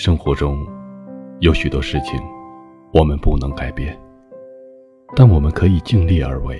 生活中有许多事情我们不能改变，但我们可以尽力而为。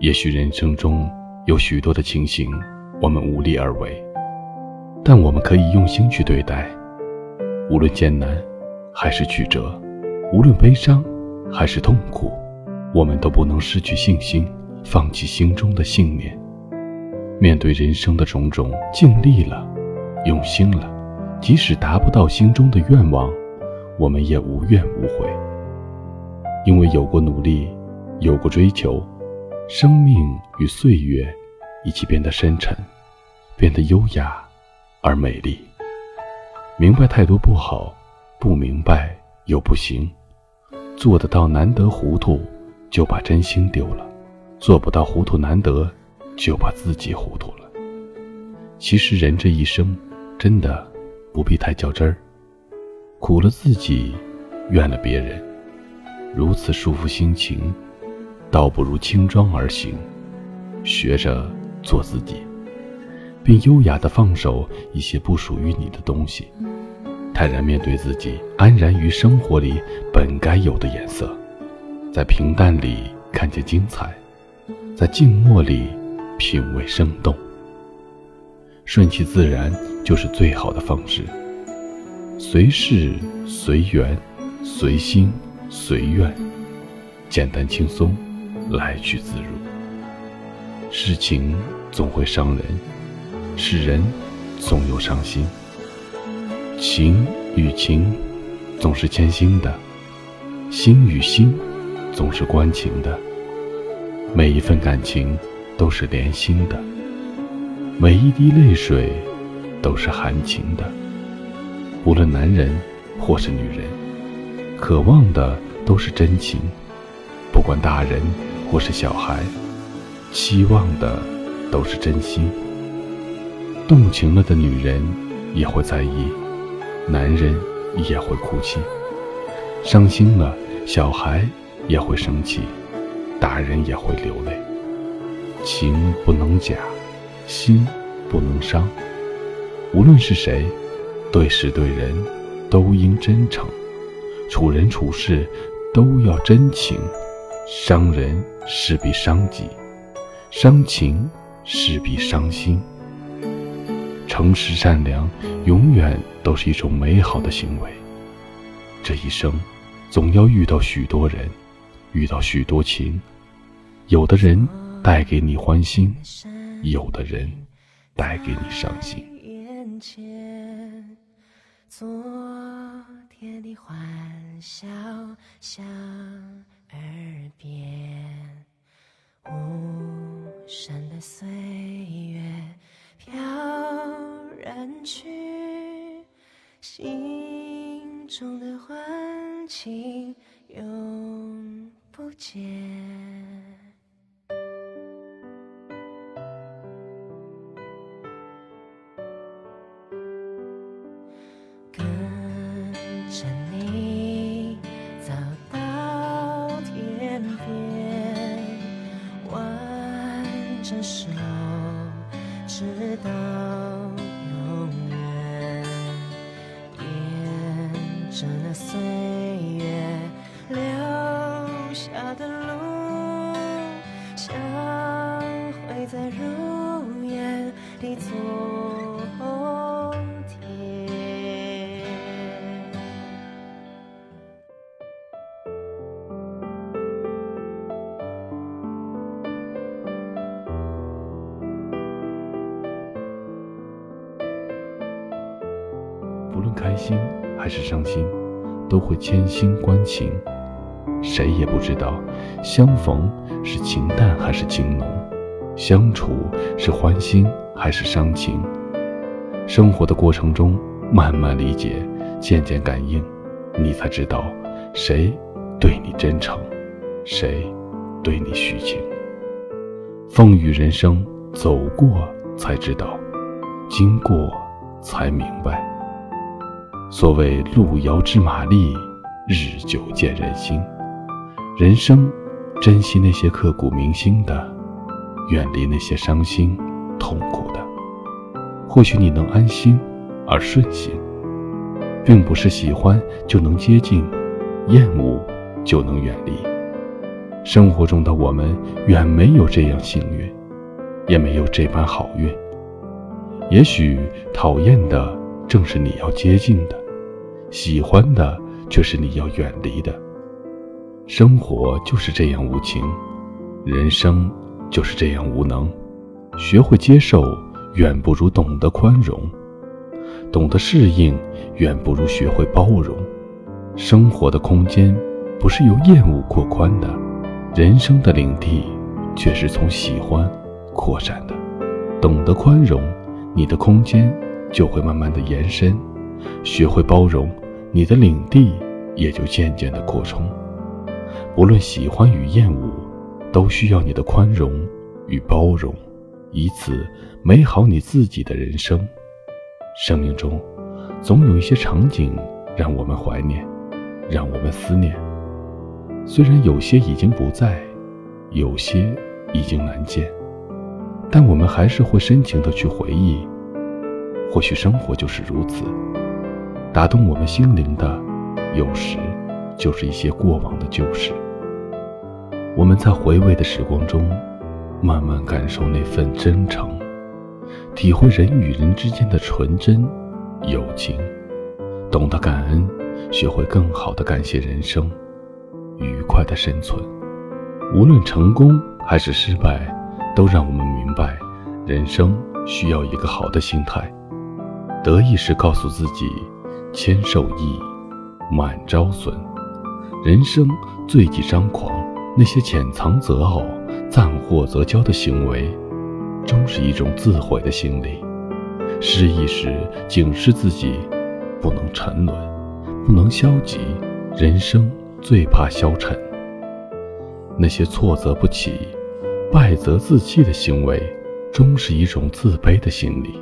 也许人生中有许多的情形我们无力而为，但我们可以用心去对待。无论艰难还是曲折，无论悲伤还是痛苦，我们都不能失去信心，放弃心中的信念。面对人生的种种，尽力了，用心了，即使达不到心中的愿望，我们也无怨无悔。因为有过努力，有过追求，生命与岁月一起变得深沉，变得优雅而美丽。明白太多不好，不明白又不行。做得到难得糊涂，就把真心丢了；做不到糊涂难得。就把自己糊涂了。其实人这一生，真的不必太较真儿。苦了自己，怨了别人，如此束缚心情，倒不如轻装而行，学着做自己，并优雅的放手一些不属于你的东西，坦然面对自己，安然于生活里本该有的颜色，在平淡里看见精彩，在静默里。品味生动，顺其自然就是最好的方式。随事随缘，随心随愿，简单轻松，来去自如。事情总会伤人，是人总有伤心。情与情总是牵心的，心与心总是关情的。每一份感情。都是连心的，每一滴泪水都是含情的。无论男人或是女人，渴望的都是真情；不管大人或是小孩，期望的都是真心。动情了的女人也会在意，男人也会哭泣；伤心了，小孩也会生气，大人也会流泪。情不能假，心不能伤。无论是谁，对事对人，都应真诚；处人处事，都要真情。伤人势必伤己，伤情势必伤心。诚实善良，永远都是一种美好的行为。这一生，总要遇到许多人，遇到许多情，有的人。带给你欢心，有的人带给你伤心。眼前昨天的欢笑响耳边，无声的岁月飘然去，心中的欢情永不见。直到永远，沿着那岁月留下的路，相会在如烟的昨。开心还是伤心，都会牵心关情。谁也不知道，相逢是情淡还是情浓，相处是欢心还是伤情。生活的过程中，慢慢理解，渐渐感应，你才知道，谁对你真诚，谁对你虚情。风雨人生，走过才知道，经过才明白。所谓路遥知马力，日久见人心。人生，珍惜那些刻骨铭心的，远离那些伤心痛苦的。或许你能安心而顺心，并不是喜欢就能接近，厌恶就能远离。生活中的我们远没有这样幸运，也没有这般好运。也许讨厌的正是你要接近的，喜欢的却是你要远离的。生活就是这样无情，人生就是这样无能。学会接受，远不如懂得宽容；懂得适应，远不如学会包容。生活的空间不是由厌恶扩宽的，人生的领地却是从喜欢扩展的。懂得宽容，你的空间就会慢慢的延伸；学会包容，你的领地也就渐渐的扩充。不论喜欢与厌恶，都需要你的宽容与包容，以此美好你自己的人生。生命中，总有一些场景让我们怀念，让我们思念。虽然有些已经不在，有些已经难见，但我们还是会深情的去回忆。或许生活就是如此，打动我们心灵的，有时。就是一些过往的旧事。我们在回味的时光中，慢慢感受那份真诚，体会人与人之间的纯真、友情，懂得感恩，学会更好的感谢人生，愉快的生存。无论成功还是失败，都让我们明白，人生需要一个好的心态。得意时告诉自己，谦受益，满招损。人生最忌张狂，那些潜藏则傲、暂获则骄的行为，终是一种自毁的心理。失意时警示自己，不能沉沦，不能消极。人生最怕消沉。那些挫则不起、败则自弃的行为，终是一种自卑的心理。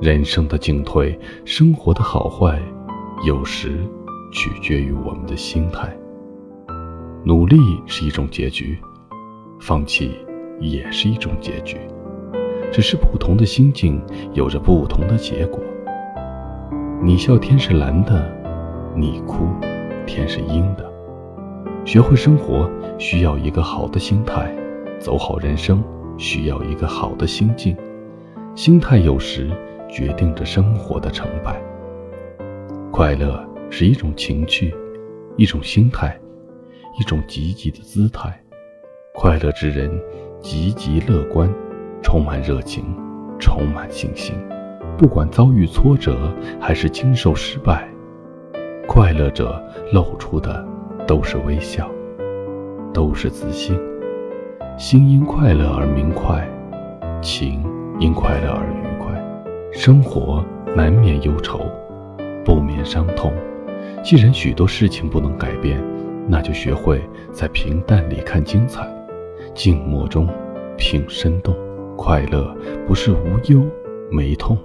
人生的进退，生活的好坏，有时。取决于我们的心态。努力是一种结局，放弃也是一种结局，只是不同的心境有着不同的结果。你笑天是蓝的，你哭天是阴的。学会生活需要一个好的心态，走好人生需要一个好的心境。心态有时决定着生活的成败。快乐。是一种情趣，一种心态，一种积极的姿态。快乐之人，积极乐观，充满热情，充满信心。不管遭遇挫折还是经受失败，快乐者露出的都是微笑，都是自信。心因快乐而明快，情因快乐而愉。生活难免忧愁，不免伤痛。既然许多事情不能改变，那就学会在平淡里看精彩，静默中品生动。快乐不是无忧没痛，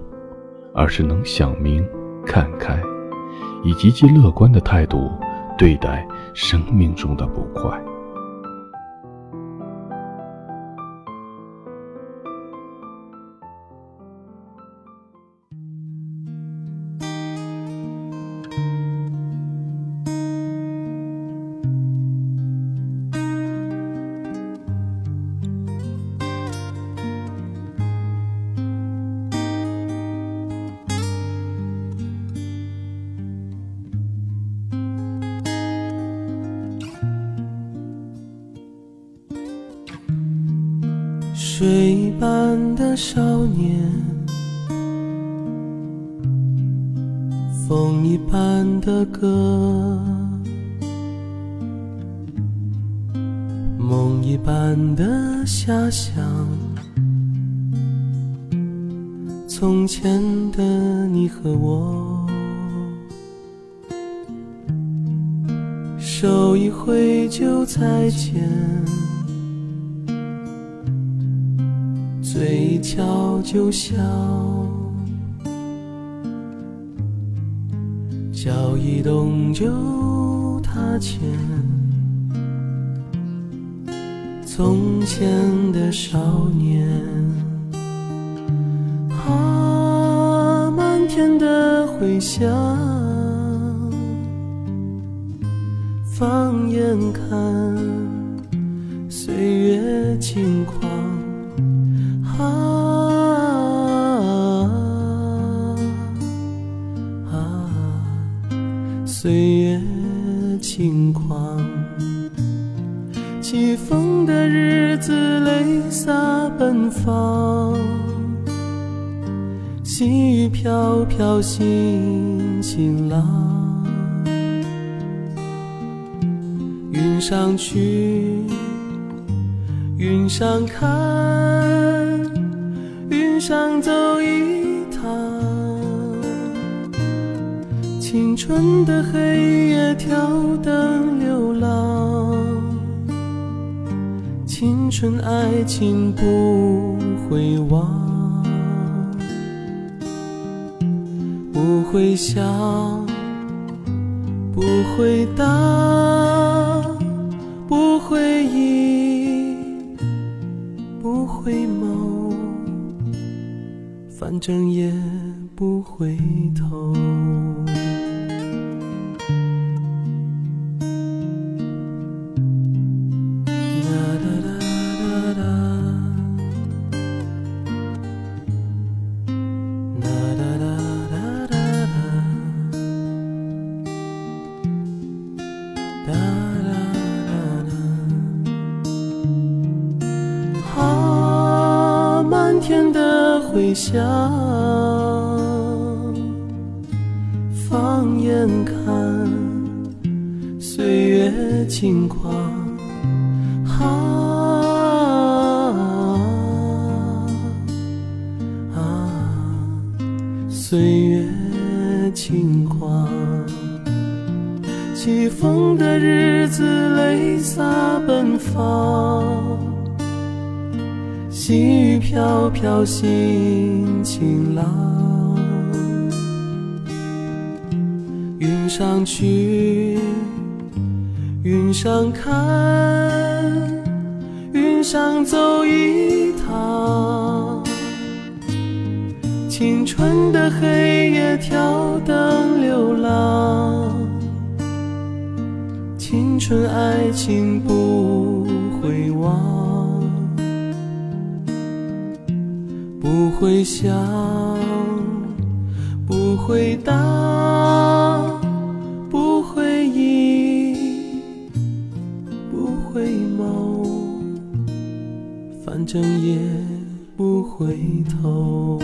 而是能想明、看开，以积极乐观的态度对待生命中的不快。水般的少年，风一般的歌，梦一般的遐想。从前的你和我，手一挥就再见。嘴角就笑，脚一动就踏前。从前的少年啊，满天的回响，放眼看。岁月轻狂。啊啊，岁月轻狂。起风的日子，泪洒奔放。细雨飘飘，心晴朗。云上去，云上看，上走一趟。青春的黑夜，挑灯流浪。青春爱情不会忘。不会想，不会答，不会忆，不会梦，反正也不回头。回响，放眼看，岁月轻狂。啊啊，岁月轻狂。起风的日子，泪洒奔放。细雨飘飘，心晴朗。云上去，云上看，云上走一趟。青春的黑夜，挑灯流浪。青春爱情不不会想，不回答，不回应，不回眸，反正也不回头。